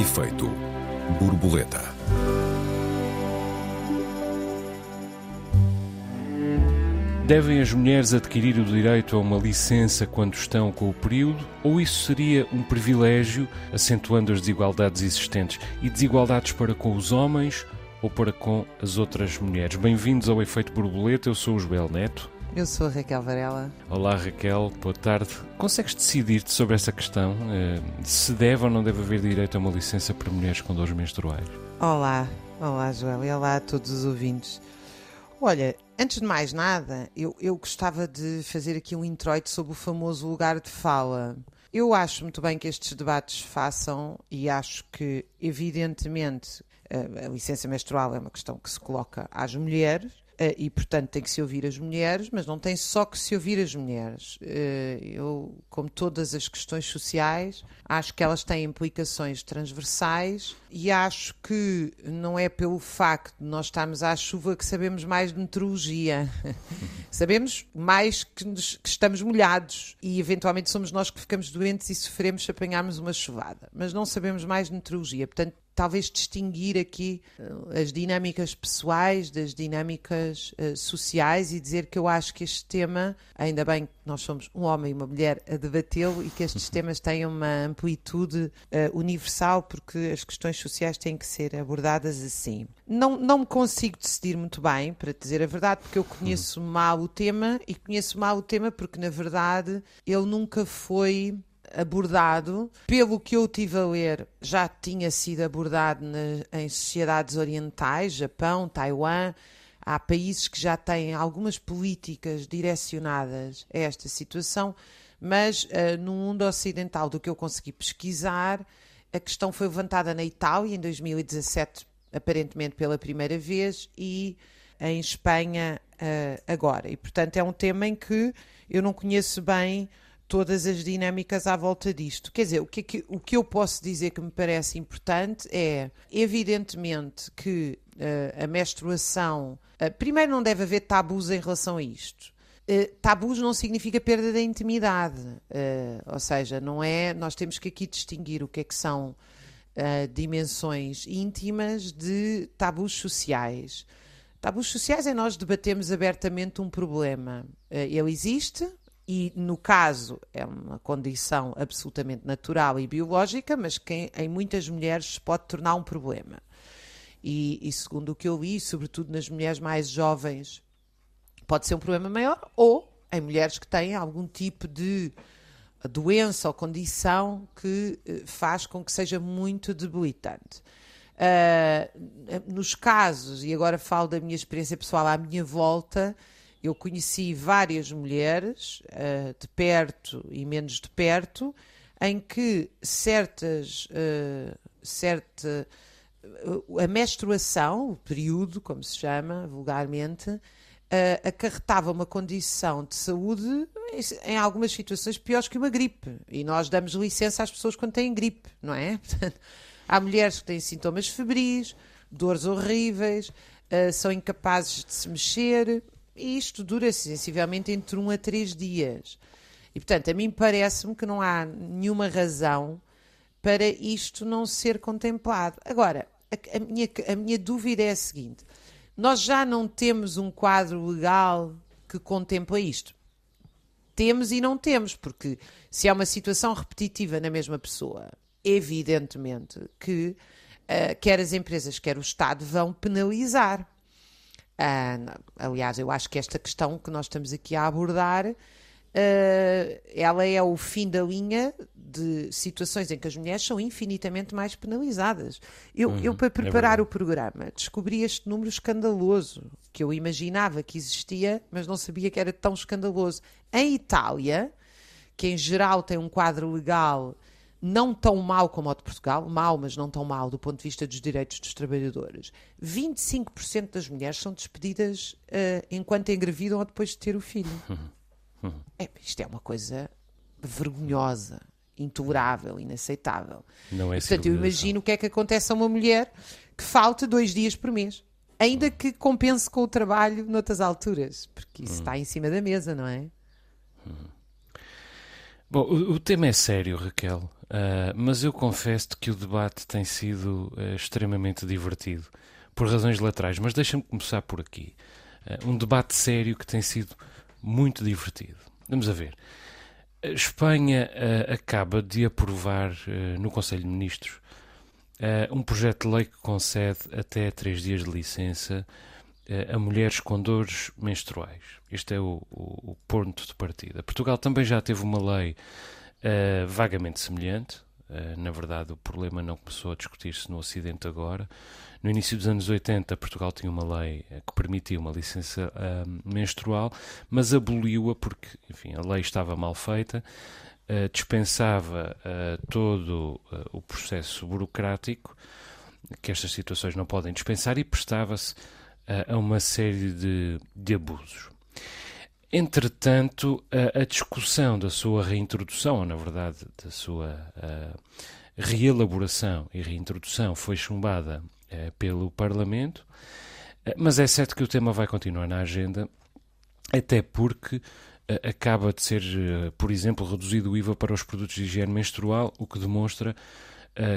Efeito borboleta. Devem as mulheres adquirir o direito a uma licença quando estão com o período, ou isso seria um privilégio, acentuando as desigualdades existentes e desigualdades para com os homens ou para com as outras mulheres? Bem-vindos ao Efeito Borboleta, eu sou o Joel Neto. Eu sou a Raquel Varela. Olá Raquel, boa tarde. Consegues decidir-te sobre essa questão? Eh, se deve ou não deve haver direito a uma licença para mulheres com dores menstruais? Olá, olá Joel e olá a todos os ouvintes. Olha, antes de mais nada, eu, eu gostava de fazer aqui um introito sobre o famoso lugar de fala. Eu acho muito bem que estes debates façam e acho que, evidentemente, a, a licença menstrual é uma questão que se coloca às mulheres e, portanto, tem que se ouvir as mulheres, mas não tem só que se ouvir as mulheres. Uh, eu, como todas as questões sociais, acho que elas têm implicações transversais e acho que não é pelo facto de nós estarmos à chuva que sabemos mais de meteorologia. sabemos mais que, nos, que, estamos molhados e, eventualmente, somos nós que ficamos doentes e sofremos se apanharmos uma chuvada. Mas não sabemos mais de meteorologia. Portanto, talvez distinguir aqui uh, as dinâmicas pessoais das dinâmicas uh, sociais e dizer que eu acho que este tema, ainda bem que nós somos um homem e uma mulher a debatê-lo e que estes temas têm uma amplitude uh, universal porque as questões sociais têm que ser abordadas assim. Não, não me consigo decidir muito bem, para dizer a verdade, porque eu conheço mal o tema e conheço mal o tema porque, na verdade, ele nunca foi abordado, pelo que eu tive a ler, já tinha sido abordado na, em sociedades orientais, Japão, Taiwan. Há países que já têm algumas políticas direcionadas a esta situação, mas uh, no mundo ocidental, do que eu consegui pesquisar, a questão foi levantada na Itália em 2017, aparentemente pela primeira vez, e em Espanha uh, agora. E, portanto, é um tema em que eu não conheço bem todas as dinâmicas à volta disto. Quer dizer, o que, é o que eu posso dizer que me parece importante é, evidentemente, que uh, a menstruação. Uh, primeiro, não deve haver tabus em relação a isto. Uh, tabus não significa perda da intimidade, ou seja, não é. Nós temos que aqui distinguir o que é que são dimensões íntimas de tabus sociais. Tabus sociais é nós debatemos abertamente um problema. ele existe, e no caso é uma condição absolutamente natural e biológica, mas que em muitas mulheres pode tornar um problema. E, e, segundo o que eu li, sobretudo nas mulheres mais jovens, pode ser um problema maior, ou em mulheres que têm algum tipo de doença ou condição que eh, faz com que seja muito debilitante. Uh, nos casos, e agora falo da minha experiência pessoal à minha volta, eu conheci várias mulheres, uh, de perto e menos de perto, em que certas, uh, certa, uh, a menstruação, o período, como se chama vulgarmente, acarretava uma condição de saúde em algumas situações piores que uma gripe. E nós damos licença às pessoas quando têm gripe, não é? há mulheres que têm sintomas febris, dores horríveis, são incapazes de se mexer, e isto dura sensivelmente entre um a três dias. E, portanto, a mim parece-me que não há nenhuma razão para isto não ser contemplado. Agora, a, a, minha, a minha dúvida é a seguinte: nós já não temos um quadro legal que contempla isto. Temos e não temos, porque se há uma situação repetitiva na mesma pessoa, evidentemente que uh, quer as empresas, quer o Estado vão penalizar. Uh, aliás, eu acho que esta questão que nós estamos aqui a abordar, uh, ela é o fim da linha de situações em que as mulheres são infinitamente mais penalizadas. Eu, uhum, eu para é preparar é o programa, descobri este número escandaloso, que eu imaginava que existia, mas não sabia que era tão escandaloso. Em Itália, que em geral tem um quadro legal não tão mal como o de Portugal, mal, mas não tão mal do ponto de vista dos direitos dos trabalhadores. 25% das mulheres são despedidas uh, enquanto engravidam ou depois de ter o filho. É, isto é uma coisa vergonhosa, intolerável, inaceitável. Não é Portanto, eu imagino o que é que acontece a uma mulher que falta dois dias por mês. Ainda que compense com o trabalho noutras alturas, porque isso está em cima da mesa, não é? Bom, o, tema é sério, Raquel, uh, mas eu confesso que o debate tem sido uh, extremamente divertido, por razões laterais. Mas deixa-me começar por aqui. Uh, um debate sério que tem sido muito divertido. Vamos a ver. A Espanha acaba de aprovar no Conselho de Ministros um projeto de lei que concede até três dias de licença a mulheres com dores menstruais. Este é o, o, o, ponto de partida. Portugal também já teve uma lei uh, vagamente semelhante. Uh, na verdade, o problema não começou a discutir-se no Ocidente agora. No início dos anos 80, Portugal tinha uma lei uh, que permitia uma licença menstrual, mas aboliu-a porque, enfim, a lei estava mal feita, dispensava todo o processo burocrático que estas situações não podem dispensar e prestava-se a uma série de, de abusos. Entretanto, a, a, discussão da sua reintrodução, ou na verdade da sua reelaboração e reintrodução, foi chumbada pelo Parlamento, mas é certo que o tema vai continuar na agenda, até porque acaba de ser, por exemplo, reduzido o IVA para os produtos de higiene menstrual, o que demonstra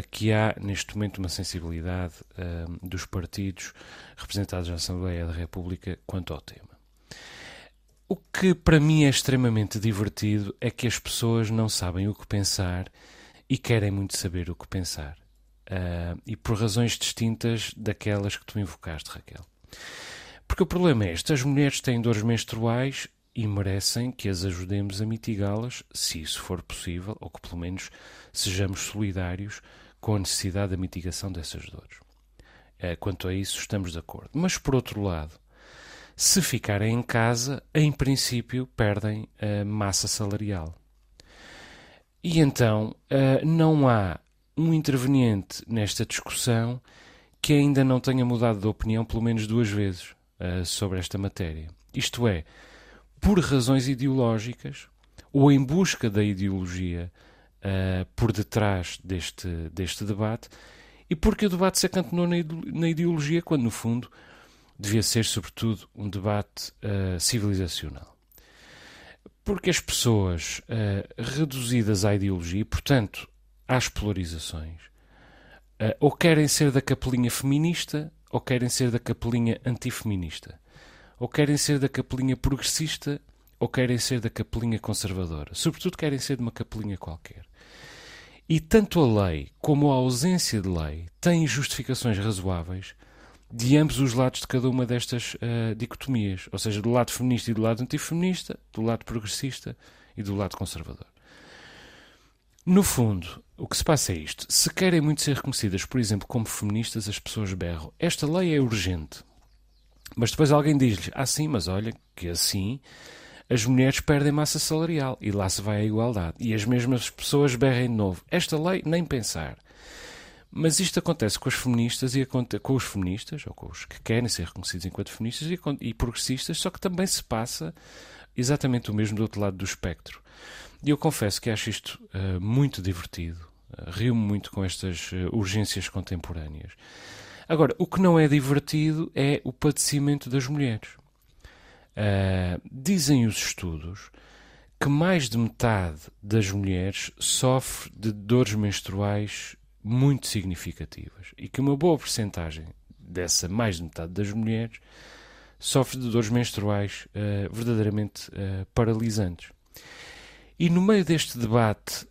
que há neste momento uma sensibilidade uh, dos partidos representados na Assembleia da República quanto ao tema. O que para mim é extremamente divertido é que as pessoas não sabem o que pensar e querem muito saber o que pensar. Uh, e por razões distintas daquelas que tu invocaste, Raquel. Porque o problema é este: as mulheres têm dores menstruais e merecem que as ajudemos a mitigá-las, se isso for possível, ou que pelo menos sejamos solidários com a necessidade da mitigação dessas dores. Eh, quanto a isso, estamos de acordo. Mas, por outro lado, se ficarem em casa, em princípio, perdem a massa salarial. E então eh, não há um interveniente nesta discussão que ainda não tenha mudado de opinião pelo menos duas vezes eh, sobre esta matéria. Isto é, por razões ideológicas ou em busca da ideologia uh, por detrás deste, deste debate e porque o debate se acantonou na ideologia quando, no fundo, devia ser, sobretudo, um debate uh, civilizacional. Porque as pessoas uh, reduzidas à ideologia e, portanto, às polarizações, ou querem ser da capelinha feminista ou querem ser da capelinha antifeminista ou querem ser da capelinha progressista ou querem ser da capelinha conservadora. Sobretudo querem ser de uma capelinha qualquer. E tanto a lei como a ausência de lei têm justificações razoáveis de ambos os lados de cada uma destas uh, dicotomias, ou seja, do lado feminista e do lado antifeminista, do lado progressista e do lado conservador. No fundo, o que se passa é isto. Se querem muito ser reconhecidas, por exemplo, como feministas, as pessoas berram. Esta lei é urgente. Mas depois alguém diz-lhes: Ah, sim, mas olha, que assim as mulheres perdem massa salarial e lá se vai a igualdade. E as mesmas pessoas berrem de novo: Esta lei, nem pensar. Mas isto acontece com as feministas e com os feministas, ou com os que querem ser reconhecidos enquanto feministas e, progressistas, só que também se passa exatamente o mesmo do outro lado do espectro. E eu confesso que acho isto uh, muito divertido. Uh, Rio-me muito com estas uh, urgências contemporâneas. Agora, o que não é divertido é o padecimento das mulheres. Uh, dizem os estudos que mais de metade das mulheres sofre de dores menstruais muito significativas e que uma boa porcentagem dessa mais de metade das mulheres sofre de dores menstruais uh, verdadeiramente uh, paralisantes. E no meio deste debate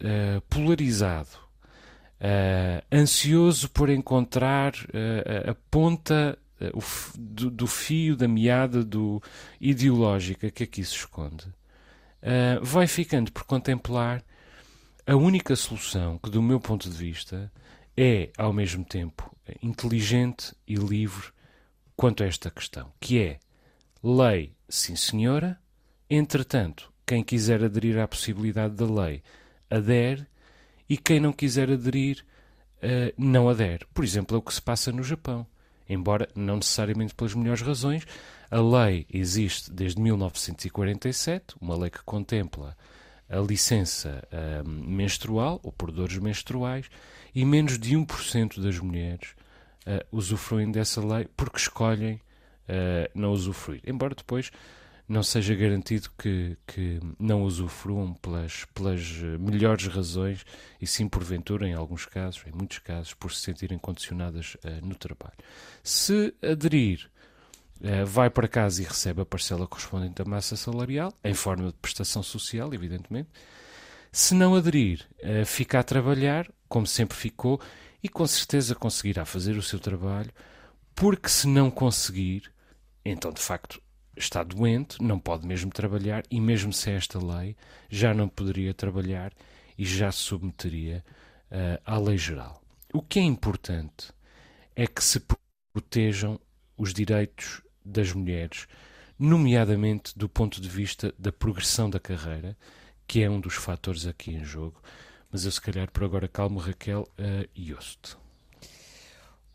polarizado ansioso por encontrar a ponta uh, do, do, fio da meada do ideológica que aqui se esconde, vai ficando por contemplar a única solução que, do meu ponto de vista, é ao mesmo tempo inteligente e livre quanto a esta questão, que é lei, sim senhora, entretanto, quem quiser aderir à possibilidade da lei adere e quem não quiser aderir uh, não adere. Por exemplo, é o que se passa no Japão. Embora não necessariamente pelas melhores razões, a lei existe desde 1947, uma lei que contempla a licença uh, menstrual ou por dores menstruais e menos de 1% das mulheres uh, usufruem dessa lei porque escolhem uh, não usufruir. Embora depois não seja garantido que, que não usufruam pelas, pelas melhores razões e sim, porventura, em alguns casos, em muitos casos, por se sentirem condicionadas uh, no trabalho. Se aderir, uh, vai para casa e recebe a parcela correspondente à massa salarial, em forma de prestação social, evidentemente. Se não aderir, uh, fica a trabalhar, como sempre ficou, e com certeza conseguirá fazer o seu trabalho, porque se não conseguir, então de facto está doente, não pode mesmo trabalhar e, mesmo sem esta lei, já não poderia trabalhar e já se submeteria uh, à lei geral. O que é importante é que se protejam os direitos das mulheres, nomeadamente do ponto de vista da progressão da carreira, que é um dos fatores aqui em jogo. Mas eu, se calhar, por agora calmo, Raquel, uh, e ouço-te.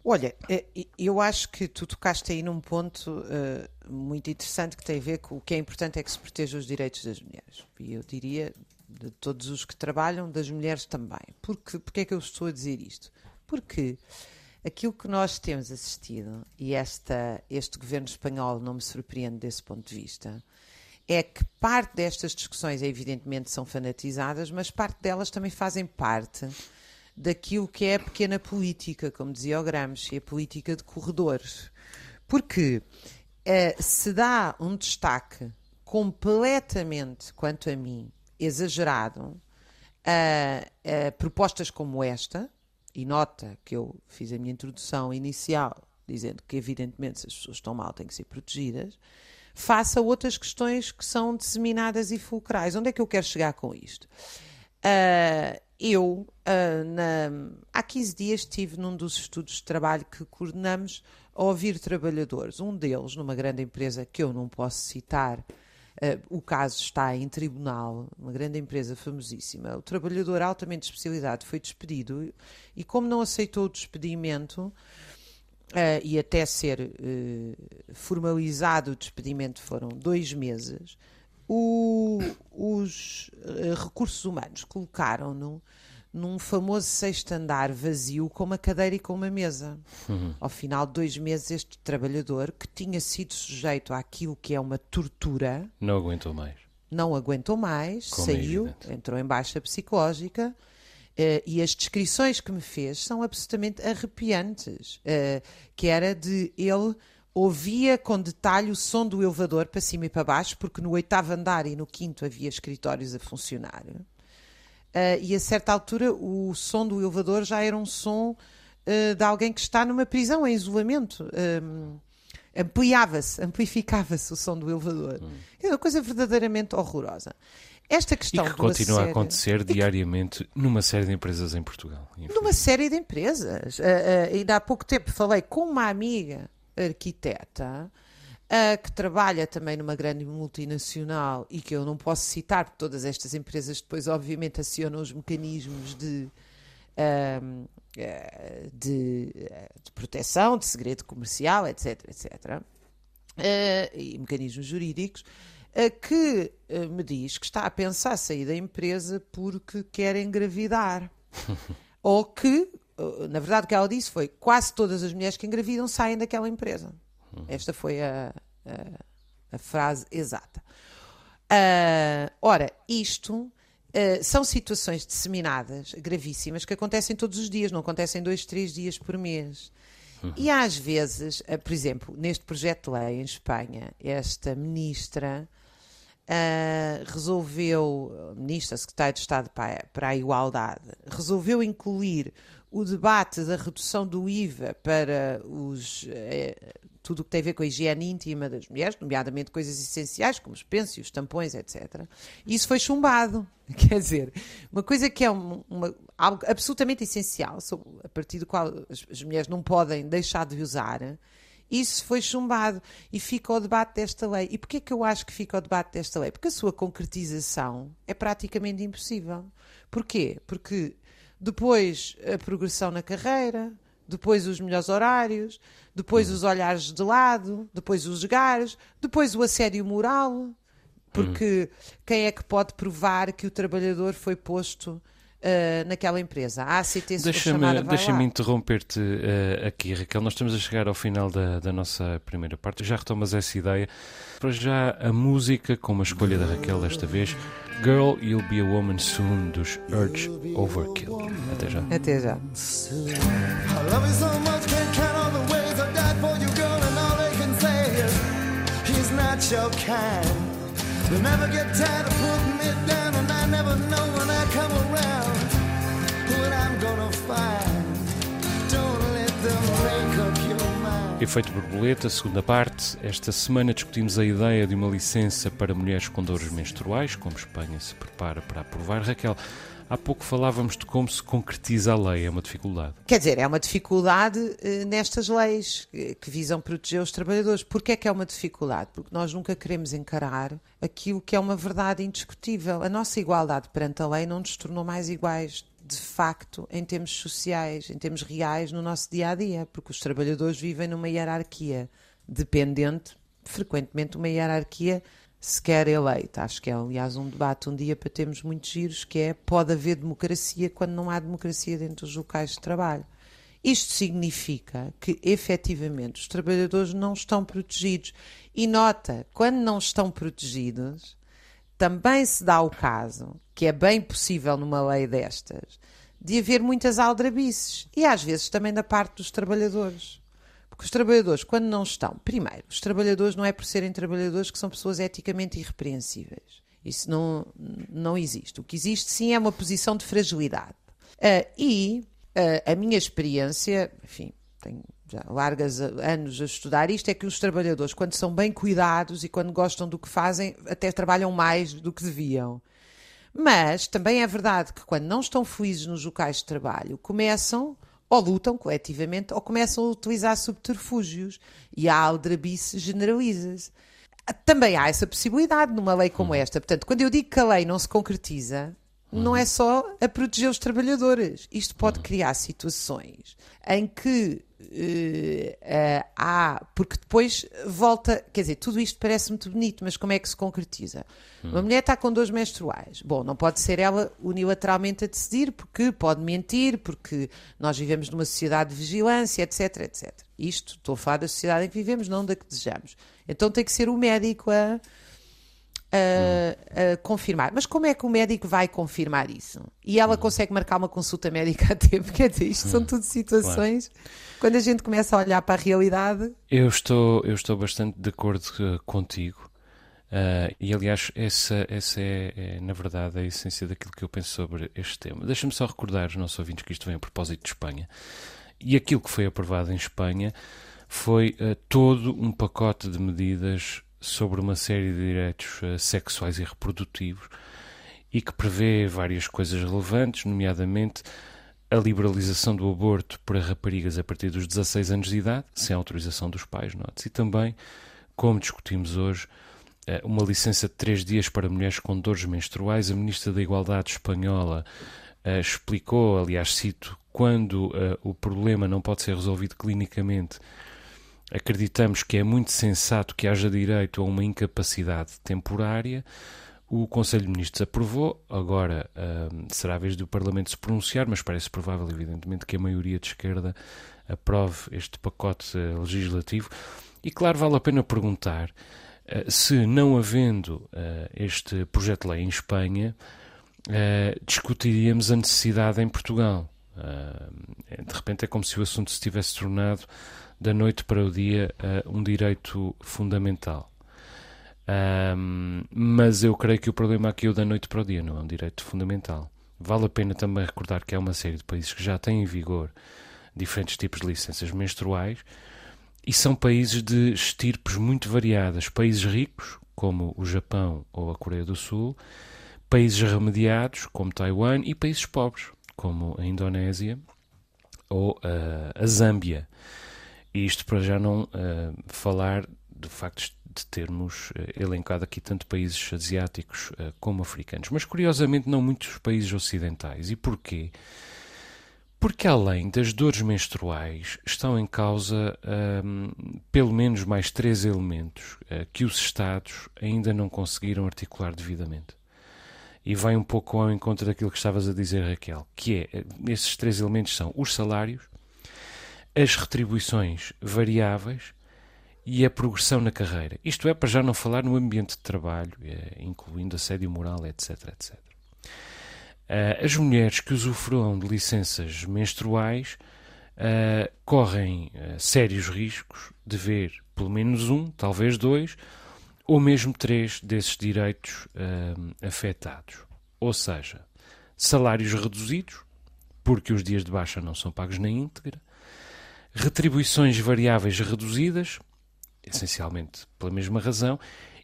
Olha, eh, eu acho que tu tocaste aí num ponto uh, muito interessante que tem a ver com o que é importante é que se proteja os direitos das mulheres. E eu diria de todos os que trabalham, das mulheres também. Porque, porque é que eu estou a dizer isto? Porque aquilo que nós temos assistido, e esta, este governo espanhol não me surpreende desse ponto de vista, é que parte destas discussões, evidentemente, são fanatizadas, mas parte delas também fazem parte daquilo que é a pequena política, como dizia o Gramsci, a política de corredores. Porque uh, se dá um destaque completamente, quanto a mim, exagerado a, a propostas como esta, e nota que eu fiz a minha introdução inicial dizendo que, evidentemente, se as pessoas estão mal, têm que ser protegidas, faça outras questões que são disseminadas e fulcrais. Onde é que eu quero chegar com isto? Uh, eu, uh, na, há 15 dias, estive num dos estudos de trabalho que coordenamos a ouvir trabalhadores. Um deles, numa grande empresa que eu não posso citar, Uh, o caso está em tribunal, uma grande empresa famosíssima. O trabalhador altamente especializado foi despedido e, como não aceitou o despedimento uh, e até ser uh, formalizado o despedimento foram dois meses, o, os recursos humanos colocaram-no num famoso sexto andar vazio com uma cadeira e com uma mesa. Uhum. Ao final de dois meses, este trabalhador, que tinha sido sujeito àquilo que é uma tortura, não aguentou mais. Não aguentou mais, Como é saiu, é entrou em baixa psicológica. Uh, e as descrições que me fez são absolutamente arrepiantes. Uh, que era de ele ouvia com detalhe o som do elevador para cima e para baixo, porque no oitavo andar e no quinto havia escritórios a funcionar. Uh, e a certa altura o som do elevador já era um som uh, de alguém que está numa prisão em isolamento. Um, ampliava-se, amplificava-se o som do elevador. Hum. É uma coisa verdadeiramente horrorosa. Esta questão e que continua a acontecer diariamente que... numa série de empresas em Portugal. Numa série de empresas. Uh, ainda há pouco tempo falei com uma amiga arquiteta uh, que trabalha também numa grande multinacional e que eu não posso citar, porque todas estas empresas depois, obviamente, acionam os mecanismos de, uh, de, de, proteção, de segredo comercial, etc, etc, e mecanismos jurídicos, que me diz que está a pensar sair da empresa porque quer engravidar. Ou que, na verdade, o que ela disse foi quase todas as mulheres que engravidam saem daquela empresa. Esta foi a, a, a frase exata. Uh, ora, isto Uh, são situações disseminadas, gravíssimas, que acontecem todos os dias, não acontecem dois, três dias por mês. Uhum. E às vezes, uh, por exemplo, neste projeto de lei em Espanha, esta ministra uh, resolveu, ministra, secretária de Estado para, para a Igualdade, resolveu incluir o debate da redução do IVA para os tudo o que tem a ver com a higiene íntima das mulheres, nomeadamente coisas essenciais, como os pensos, os tampões, etc. Isso foi chumbado. Quer dizer, uma coisa que é uma, uma, algo absolutamente essencial, a partir do qual as, as mulheres não podem deixar de usar, isso foi chumbado e fica o debate desta lei. E porquê que eu acho que fica o debate desta lei? Porque a sua concretização é praticamente impossível. Porquê? Porque depois a progressão na carreira, depois os melhores horários, depois os olhares de lado, depois os gares, depois o assédio moral, porque quem é que pode provar que o trabalhador foi posto uh, naquela empresa. A ACT, Deixa-me deixa interromper-te uh, aqui, Raquel. Nós estamos a chegar ao final da, da nossa primeira parte. Já retomas essa ideia. Para já, a música, com uma escolha da Raquel desta vez. Girl, You'll Be a Woman Soon, dos Urge Overkill. Até já. Até já. not your kind. They never get tired of putting me down, and I never know when I come around Efeito borboleta, segunda parte. Esta semana discutimos a ideia de uma licença para mulheres com dores menstruais, como Espanha se prepara para aprovar. Raquel, Há pouco falávamos de como se concretiza a lei, é uma dificuldade. Quer dizer, é uma dificuldade uh, nestas leis que, que visam proteger os trabalhadores. Porquê é que é uma dificuldade? Porque nós nunca queremos encarar aquilo que é uma verdade indiscutível. A nossa igualdade perante a lei não nos tornou mais iguais de facto em termos sociais, em termos reais no nosso dia a dia, porque os trabalhadores vivem numa hierarquia dependente, frequentemente uma hierarquia sequer eleita. Acho que é, aliás, um debate um dia para termos muitos giros, que é pode haver democracia quando não há democracia dentro dos locais de trabalho. Isto significa que, efetivamente, os trabalhadores não estão protegidos. E nota, quando não estão protegidos, também se dá o caso, que é bem possível numa lei destas, de haver muitas aldrabices. E às vezes também da parte dos trabalhadores. Porque os trabalhadores, quando não estão, primeiro, os trabalhadores não é por serem trabalhadores que são pessoas eticamente irrepreensíveis. Isso não, não existe. O que existe, sim, é uma posição de fragilidade. Uh, e uh, a minha experiência, enfim, tenho já largas anos a estudar isto, é que os trabalhadores, quando são bem cuidados e quando gostam do que fazem, até trabalham mais do que deviam. Mas também é verdade que quando não estão felizes nos locais de trabalho, começam ou lutam coletivamente ou começam a utilizar subterfúgios e a aldrabice generaliza-se. Também há essa possibilidade numa lei como uhum. esta. Portanto, quando eu digo que a lei não se concretiza, não é só a proteger os trabalhadores. Isto pode uhum. criar situações em que uh, uh, há. Porque depois volta. Quer dizer, tudo isto parece muito bonito, mas como é que se concretiza? Hum. Uma mulher está com dores menstruais. Bom, não pode ser ela unilateralmente a decidir, porque pode mentir, porque nós vivemos numa sociedade de vigilância, etc, etc. Isto, estou a falar da sociedade em que vivemos, não da que desejamos. Então tem que ser o médico a a, a, confirmar. Mas como é que o médico vai confirmar isso? E ela consegue marcar uma consulta médica a tempo? Quer dizer, isto são tudo situações. Claro. Quando a gente começa a olhar para a realidade. Eu estou, eu estou bastante de acordo uh, contigo. Uh, e aliás, essa, essa é, é, na verdade, a essência daquilo que eu penso sobre este tema. Deixa-me só recordar aos nossos ouvintes que isto vem a propósito de Espanha. E aquilo que foi aprovado em Espanha foi uh, todo um pacote de medidas sobre uma série de direitos uh, sexuais e reprodutivos e que prevê várias coisas relevantes, nomeadamente a liberalização do aborto para raparigas a partir dos 16 anos de idade, sem autorização dos pais, note e também, como discutimos hoje, eh, uma licença de três dias para mulheres com dores menstruais. A Ministra da Igualdade espanhola uh, explicou, aliás, cito, quando o problema não pode ser resolvido clinicamente, acreditamos que é muito sensato que haja direito a uma incapacidade temporária. O Conselho de Ministros aprovou, agora uh, será a vez do Parlamento se pronunciar, mas parece provável, evidentemente, que a maioria de esquerda aprove este pacote uh, legislativo. E, claro, vale a pena perguntar uh, se, não havendo este projeto de lei em Espanha, discutiríamos a necessidade em Portugal. de repente é como se o assunto se tivesse tornado da noite para o dia uh, um direito fundamental. Um, mas eu creio que o problema aqui é o da noite para o dia, não é um direito fundamental. Vale a pena também recordar que há uma série de países que já têm em vigor diferentes tipos de licenças menstruais e são países de estirpes muito variadas. Países ricos, como o Japão ou a Coreia do Sul, países remediados, como Taiwan, e países pobres, como a Indonésia ou uh, a Zâmbia. E isto para já não uh, falar de facto de termos uh, elencado aqui tanto países asiáticos uh, como africanos, mas curiosamente não muitos países ocidentais. E porquê? Porque além das dores menstruais estão em causa um, pelo menos mais três elementos que os Estados ainda não conseguiram articular devidamente. e vai um pouco ao encontro daquilo que estavas a dizer, Raquel, que é, esses três elementos são os salários, as retribuições variáveis e a progressão na carreira. Isto é, para já não falar no ambiente de trabalho, eh, incluindo assédio moral, etc, etc. Uh, as mulheres que usufruam de licenças menstruais uh, correm sérios riscos de ver pelo menos um, talvez dois, ou mesmo três desses direitos afetados. Ou seja, salários reduzidos, porque os dias de baixa não são pagos na íntegra, retribuições variáveis reduzidas, essencialmente pela mesma razão,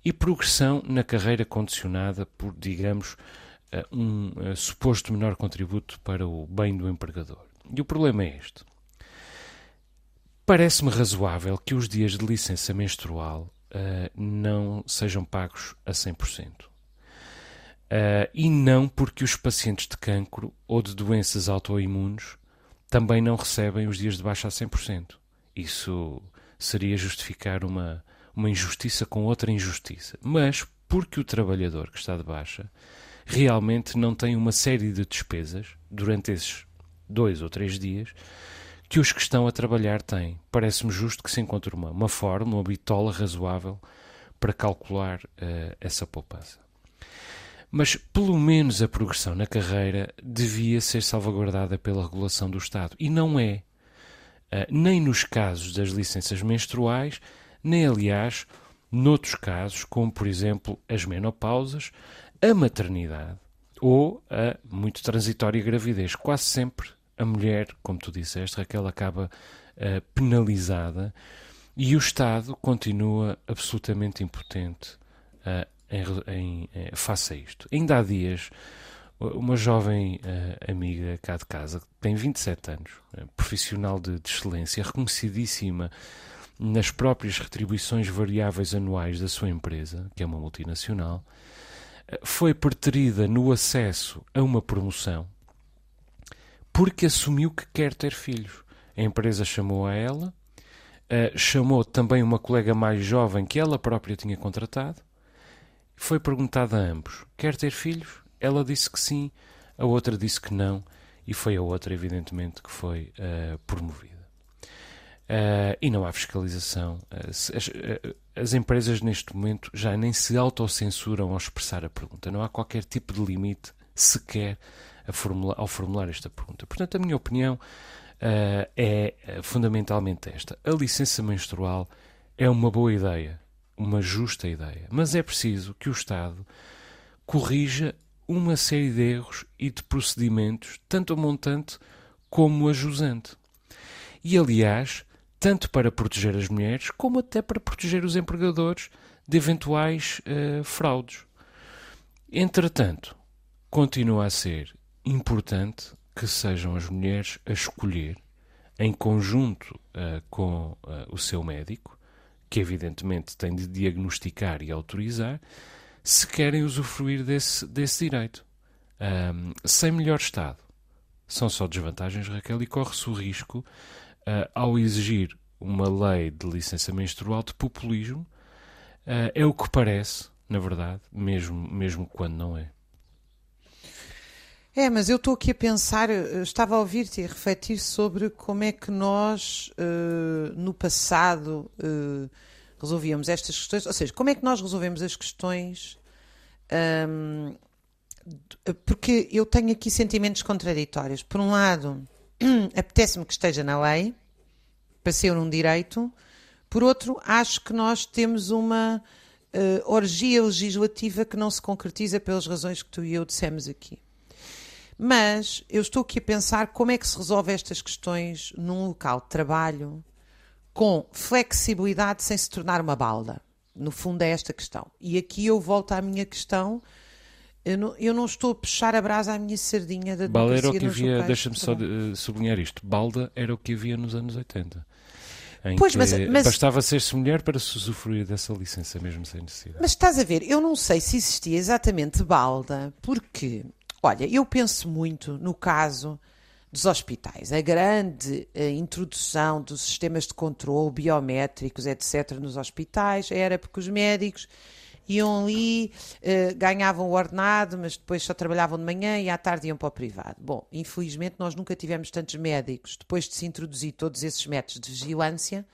e progressão na carreira condicionada por, digamos, eh, um uh, suposto menor contributo para o bem do empregador. E o problema é este. Parece-me razoável que os dias de licença menstrual uh, não sejam pagos a 100%. Uh, e não porque os pacientes de cancro ou de doenças autoimunes também não recebem os dias de baixa a 100%. Isso seria justificar uma, uma injustiça com outra injustiça. Mas porque o trabalhador que está de baixa realmente não tem uma série de despesas durante esses dois ou três dias que os que estão a trabalhar têm. Parece-me justo que se encontre uma, uma forma, uma bitola razoável para calcular uh, essa poupança. Mas pelo menos a progressão na carreira devia ser salvaguardada pela regulação do Estado. E não é. Uh, nem nos casos das licenças menstruais, nem, aliás, noutros casos, como por exemplo as menopausas, a maternidade ou a muito transitória gravidez. Quase sempre a mulher, como tu disseste, Raquel, acaba uh, penalizada e o Estado continua absolutamente impotente uh, em, em, em, face a isto. Ainda há dias, uma jovem uh, amiga cá de casa, que tem 27 anos, uh, profissional de, de, excelência, reconhecidíssima nas próprias retribuições variáveis anuais da sua empresa, que é uma multinacional, foi preterida no acesso a uma promoção porque assumiu que quer ter filhos. A empresa chamou a ela, chamou também uma colega mais jovem que ela própria tinha contratado foi perguntada a ambos: quer ter filhos? Ela disse que sim, a outra disse que não, e foi a outra, evidentemente, que foi uh, promovida. Uh, e não há fiscalização. Uh, as, as, empresas, neste momento, já nem se autocensuram ao expressar a pergunta. Não há qualquer tipo de limite sequer formula, ao formular esta pergunta. Portanto, a minha opinião é fundamentalmente esta: a licença menstrual é uma boa ideia uma justa ideia, mas é preciso que o Estado corrija uma série de erros e de procedimentos, tanto a montante como a jusante. E, aliás, tanto para proteger as mulheres, como até para proteger os empregadores de eventuais uh, fraudes. Entretanto, continua a ser importante que sejam as mulheres a escolher, em conjunto uh, com uh, o seu médico, que evidentemente tem de diagnosticar e autorizar, se querem usufruir desse, desse direito. Um, sem melhor Estado, são só desvantagens, Raquel, e corre-se o risco, uh, ao exigir uma lei de licença menstrual, de populismo. Uh, é o que parece, na verdade, mesmo, mesmo quando não é. É, mas eu estou aqui a pensar, estava a ouvir-te e a refletir sobre como é que nós, uh, no passado, uh, resolvíamos estas questões, ou seja, como é que nós resolvemos as questões. Um, porque eu tenho aqui sentimentos contraditórios. Por um lado, apetece-me que esteja na lei, para ser um direito. Por outro, acho que nós temos uma uh, orgia legislativa que não se concretiza pelas razões que tu e eu dissemos aqui. Mas eu estou aqui a pensar como é que se resolve estas questões num local de trabalho com flexibilidade sem se tornar uma balda. No fundo é esta questão. E aqui eu volto à minha questão. Eu não, eu não estou a puxar a brasa à minha sardinha da Balda era o que havia, deixa-me só de, uh, sublinhar isto, balda era o que havia nos anos 80. pois, mas, mas, bastava ser-se mulher para se usufruir dessa licença mesmo sem necessidade. Mas estás a ver, eu não sei se existia exatamente balda, porque Olha, eu penso muito no caso dos hospitais. A grande a introdução dos sistemas de controle biométricos, etc., nos hospitais, era porque os médicos iam ali, uh, ganhavam o ordenado, mas depois só trabalhavam de manhã e à tarde iam para o privado. Bom, infelizmente nós nunca tivemos tantos médicos. Depois de se introduzir todos esses métodos de vigilância,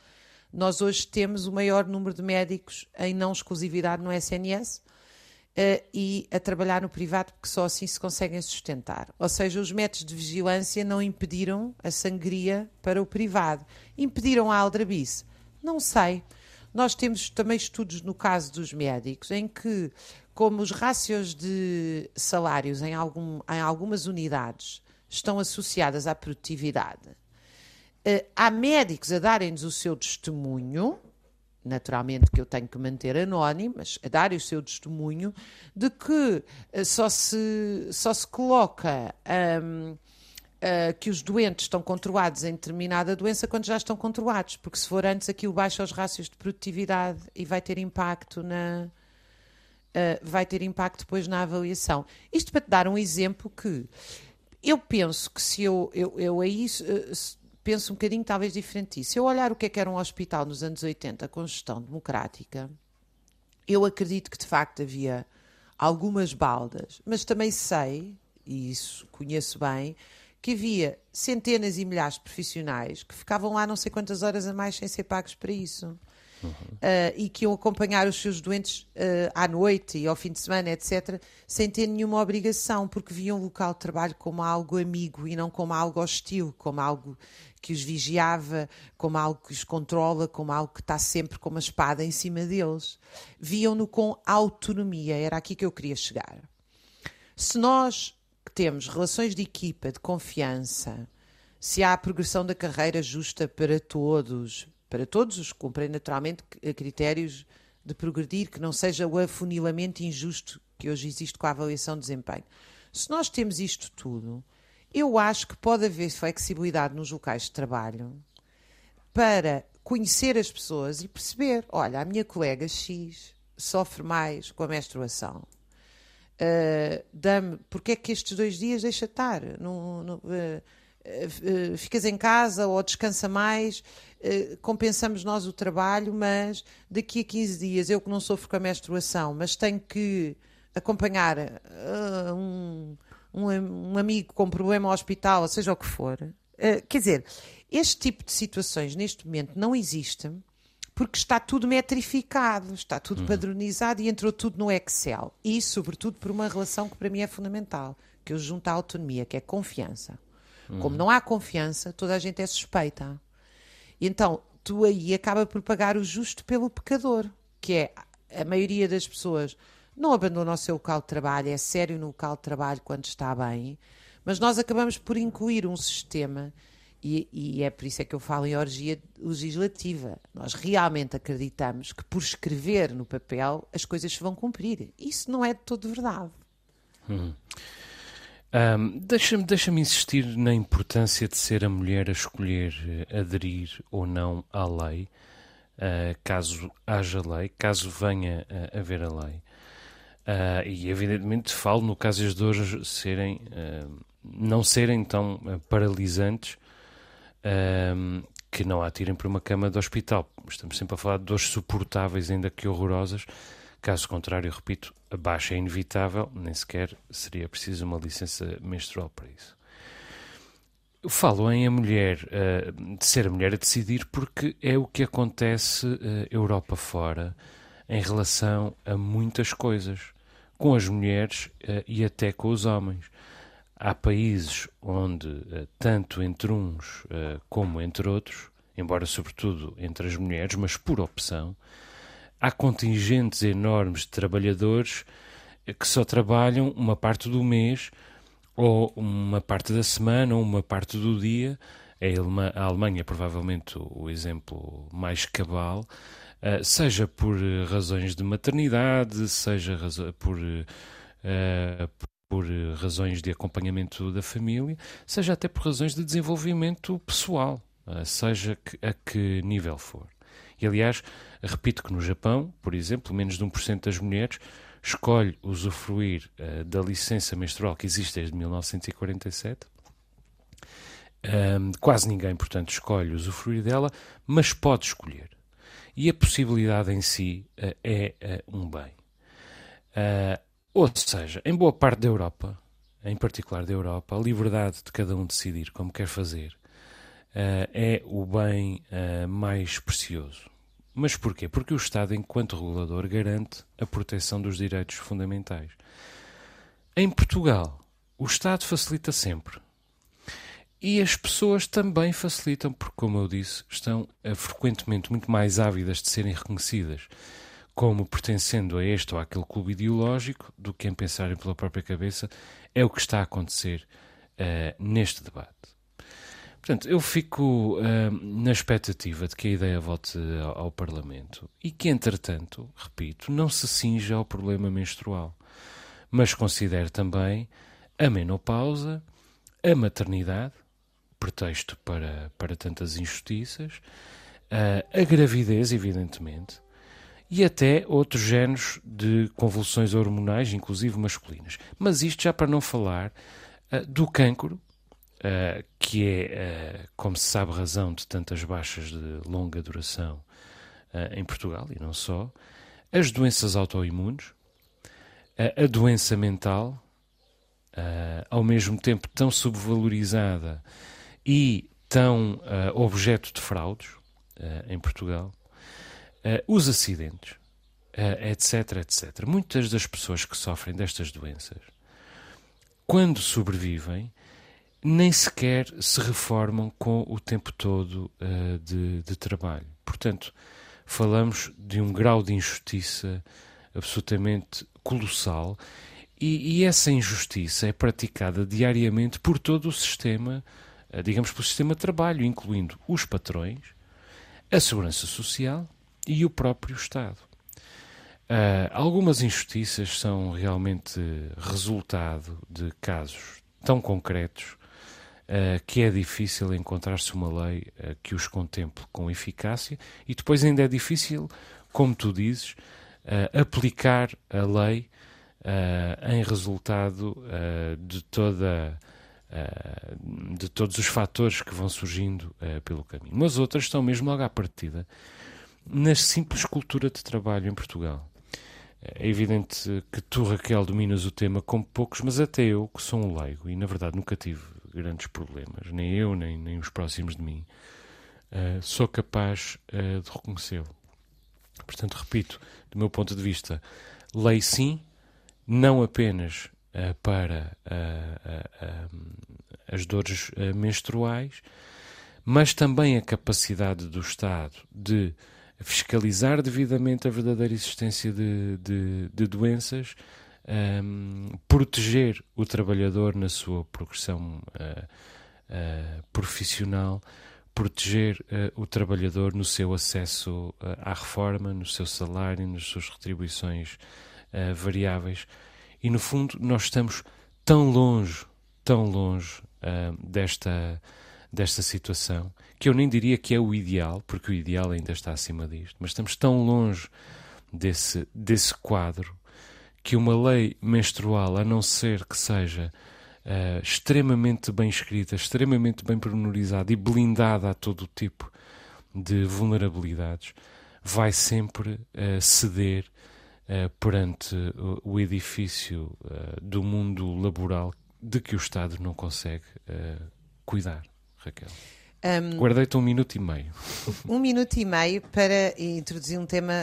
nós hoje temos o maior número de médicos em não exclusividade no SNS uh, e a trabalhar no privado, porque só assim se conseguem sustentar. Ou seja, os métodos de vigilância não impediram a sangria para o privado. Impediram a aldrabice? Não sei. Nós temos também estudos no caso dos médicos, em que, como os rácios de salários em, algum, em algumas unidades estão associadas à produtividade, uh, há médicos a darem-nos o seu testemunho naturalmente que eu tenho que manter anónimo, mas a dar o seu testemunho de que uh, só, se, só se coloca um, uh, eh, que os doentes estão controlados em determinada doença quando já estão controlados, porque se for antes aquilo baixa os rácios de produtividade e vai ter impacto na. Uh, vai ter impacto depois na avaliação. Isto para te dar um exemplo que eu penso que se eu, eu, eu aí penso um bocadinho talvez diferente disso. Se eu olhar o que é que era um hospital nos anos 80 com gestão democrática, eu acredito que de facto havia algumas baldas, mas também sei, e isso conheço bem, que havia centenas e milhares de profissionais que ficavam lá não sei quantas horas a mais sem ser pagos para isso uhum. uh, e que iam acompanhar os seus doentes uh, à noite e ao fim de semana, etc., sem ter nenhuma obrigação, porque viam o local de trabalho como algo amigo e não como algo hostil, como algo que os vigiava, como algo que os controla, como algo que está sempre com uma espada em cima deles. Viam-no com autonomia, era aqui que eu queria chegar. Se nós temos relações de equipa, de confiança, se há a progressão da carreira justa para todos, para todos os que cumprem naturalmente critérios de progredir, que não seja o afunilamento injusto que hoje existe com a avaliação de desempenho. Se nós temos isto tudo, eu acho que pode haver flexibilidade nos locais de trabalho para conhecer as pessoas e perceber: olha, a minha colega X sofre mais com a menstruação. Uh, Dame, porque é que estes dois dias deixa estar? Uh, ficas em casa ou descansa mais, compensamos nós o trabalho, mas daqui a 15 dias, eu que não sofro com a menstruação, mas tenho que acompanhar um, um, um, amigo com problema ao hospital, ou seja o que for. quer dizer, este tipo de situações neste momento não existem porque está tudo metrificado, está tudo uhum. padronizado e entrou tudo no Excel. E, sobretudo, por uma relação que para mim é fundamental, que eu junto à autonomia, que é confiança. Como não há confiança, toda a gente é suspeita. Então, tu aí acaba por pagar o justo pelo pecador, que é a maioria das pessoas não abandona o seu local de trabalho, é sério no local de trabalho quando está bem, mas nós acabamos por incluir um sistema e, e, é por isso é que eu falo em orgia legislativa. Nós realmente acreditamos que por escrever no papel as coisas se vão cumprir. Isso não é de todo verdade. Hum. Um, Deixa-me deixa insistir na importância de ser a mulher a escolher uh, aderir ou não à lei, uh, caso haja lei, caso venha uh, a haver a lei. e evidentemente falo no caso das dores serem, não serem tão paralisantes que não a atirem para uma cama de hospital. Estamos sempre a falar de dores suportáveis, ainda que horrorosas. Caso contrário, repito, a baixa é inevitável, nem sequer seria preciso uma licença menstrual para isso. Falo em a mulher, uh, de ser a mulher a decidir, porque é o que acontece uh, Europa fora em relação a muitas coisas, com as mulheres uh, e até com os homens. Há países onde, tanto entre uns como entre outros, embora sobretudo entre as mulheres, mas por opção, há contingentes enormes de trabalhadores eh, que só trabalham uma parte do mês, ou uma parte da semana, ou uma parte do dia. A Alemanha é provavelmente o exemplo mais cabal, seja por razões de maternidade, seja por, por eh, razões de acompanhamento da família, seja até por razões de desenvolvimento pessoal, eh, seja a que nível for. E aliás, repito que no Japão, por exemplo, menos de 1% das mulheres escolhe usufruir uh, da licença menstrual que existe desde 1947. Um, quase ninguém, portanto, escolhe usufruir dela, mas pode escolher. E a possibilidade em si uh, é uh, um bem. Uh, ou seja, em boa parte da Europa, em particular da Europa, a liberdade de cada um decidir como quer fazer uh, é o bem uh, mais precioso. Mas porquê? Porque o Estado, enquanto regulador, garante a proteção dos direitos fundamentais. Em Portugal, o Estado facilita sempre. E as pessoas também facilitam, porque, como eu disse, estão uh, frequentemente muito mais ávidas de serem reconhecidas como pertencendo a este ou àquele clube ideológico do que em pensarem pela própria cabeça, é o que está a acontecer uh, neste debate. Portanto, eu fico uh, na expectativa de que a ideia volte ao, ao, Parlamento e que, entretanto, repito, não se cinja ao problema menstrual, mas considere também a menopausa, a maternidade, pretexto para, para tantas injustiças, uh, a gravidez, evidentemente, e até outros géneros de convulsões hormonais, inclusive masculinas. Mas isto já para não falar uh, do cancro, uh, que é, uh, como se sabe, razão de tantas baixas de longa duração em Portugal e não só, as doenças autoimunes, a doença mental, ao mesmo tempo tão subvalorizada e tão objeto de fraudes em Portugal, os acidentes, etc, etc. Muitas das pessoas que sofrem destas doenças, quando sobrevivem, nem sequer se reformam com o tempo todo uh, de, de, trabalho. Portanto, falamos de um grau de injustiça absolutamente colossal e, e essa injustiça é praticada diariamente por todo o sistema, uh, digamos, pelo sistema de trabalho, incluindo os patrões, a segurança social e o próprio Estado. Uh, algumas injustiças são realmente resultado de casos tão concretos uh, que é difícil encontrar-se uma lei uh, que os contemple com eficácia e depois ainda é difícil, como tu dizes, aplicar a lei em resultado de toda de todos os fatores que vão surgindo pelo caminho. Mas outras estão mesmo logo à partida na simples cultura de trabalho em Portugal. É evidente que tu, Raquel, dominas o tema como poucos, mas até eu, que sou um leigo e na verdade nunca tive grandes problemas, nem eu, nem, nem os próximos de mim, uh, sou capaz uh, de reconhecê-lo. Portanto, repito, do meu ponto de vista, lei sim, não apenas uh, para as dores menstruais, mas também a capacidade do Estado de fiscalizar devidamente a verdadeira existência de, de, de doenças, um, proteger o trabalhador na sua progressão uh, uh, profissional, proteger uh, o trabalhador no seu acesso à reforma, no seu salário, nas suas retribuições variáveis. E, no fundo, nós estamos tão longe, tão longe desta desta situação, que eu nem diria que é o ideal, porque o ideal ainda está acima disto, mas estamos tão longe desse, desse quadro que uma lei menstrual, a não ser que seja uh, extremamente bem escrita, extremamente bem pormenorizada e blindada a todo tipo de vulnerabilidades, vai sempre uh, ceder uh, perante o, edifício do mundo laboral de que o Estado não consegue cuidar. Raquel? Um, Guardei-te um minuto e meio. Um minuto e meio para introduzir um tema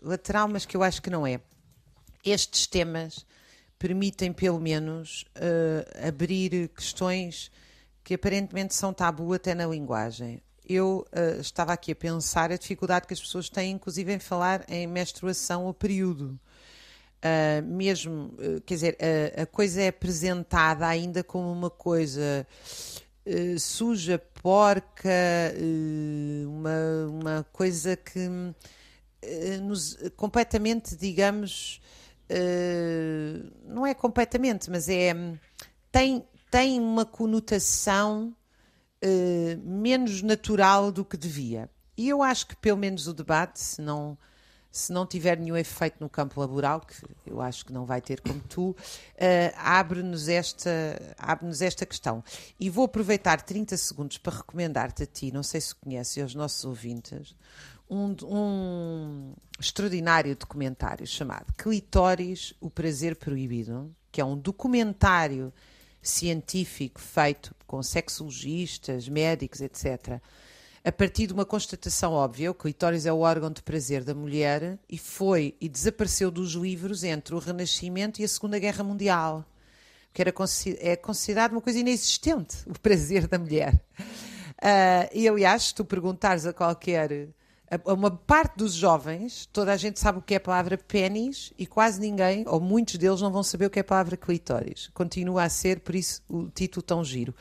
lateral, mas que eu acho que não é. Estes temas permitem, pelo menos, uh, abrir questões que aparentemente são tabu até na linguagem. Eu uh, estava aqui a pensar a dificuldade que as pessoas têm, inclusive, em falar em menstruação ou período. Uh, mesmo, quer dizer, a, a, coisa é apresentada ainda como uma coisa suja, porca, uma, uma coisa que nos completamente, digamos, não é completamente, mas é tem, tem uma conotação menos natural do que devia. E eu acho que pelo menos o debate, se não se não tiver nenhum efeito no campo laboral, que eu acho que não vai ter como tu, uh, abre-nos esta, abre esta questão. E vou aproveitar 30 segundos para recomendar-te a ti, não sei se conheces, aos nossos ouvintes, um, um extraordinário documentário chamado Clitóris, o Prazer Proibido, que é um documentário científico feito com sexologistas, médicos, etc., a partir de uma constatação óbvia, o clitóris é o órgão de prazer da mulher e foi e desapareceu dos livros entre o Renascimento e a Segunda Guerra Mundial, que era, é considerado uma coisa inexistente, o prazer da mulher. Uh, e aliás, se tu perguntares a qualquer uma parte dos jovens, toda a gente sabe o que é a palavra pênis e quase ninguém, ou muitos deles, não vão saber o que é a palavra clitóris. Continua a ser, por isso, o título tão giro.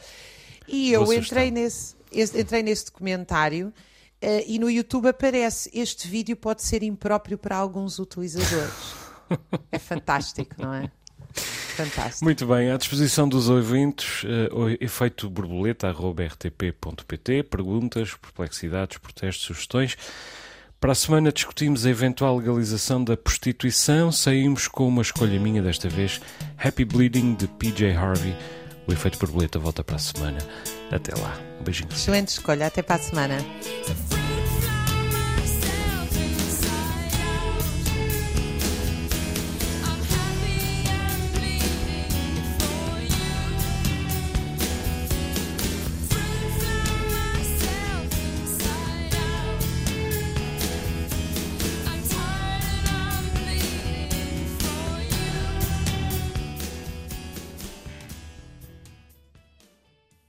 E eu entrei nesse, entrei nesse documentário uh, e no YouTube aparece este vídeo pode ser impróprio para alguns utilizadores. é fantástico, não é? Fantástico. Muito bem, à disposição dos ouvintes, uh, efeito borboleta.rtp.pt, perguntas, perplexidades, protestos, sugestões. Para a semana discutimos a eventual legalização da prostituição. Saímos com uma escolha minha desta vez, Happy Bleeding de PJ Harvey. O efeito borboleta volta para a semana. Até lá. Um beijinho. Excelente escolha. Até para a semana.